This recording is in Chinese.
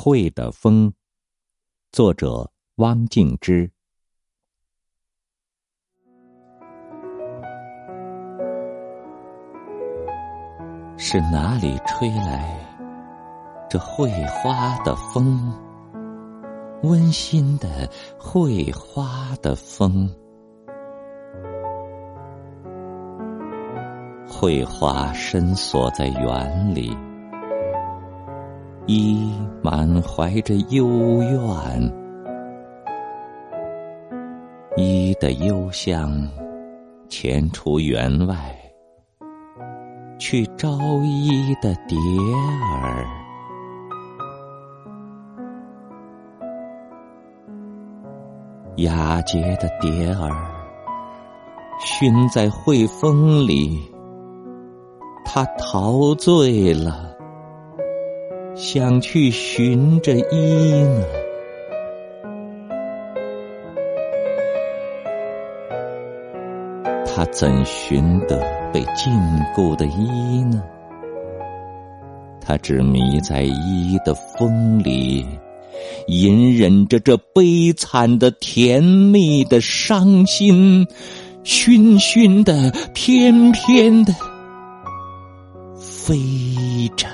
会的风，作者汪静之。是哪里吹来这会花的风？温馨的会花的风，会花深锁在园里。一满怀着幽怨，一的幽香潜出园外，去招一的蝶儿。雅洁的蝶儿，熏在惠风里，它陶醉了。想去寻着伊呢，他怎寻得被禁锢的伊呢？他只迷在伊的风里，隐忍着这悲惨的、甜蜜的、伤心、熏熏的、翩翩的飞着。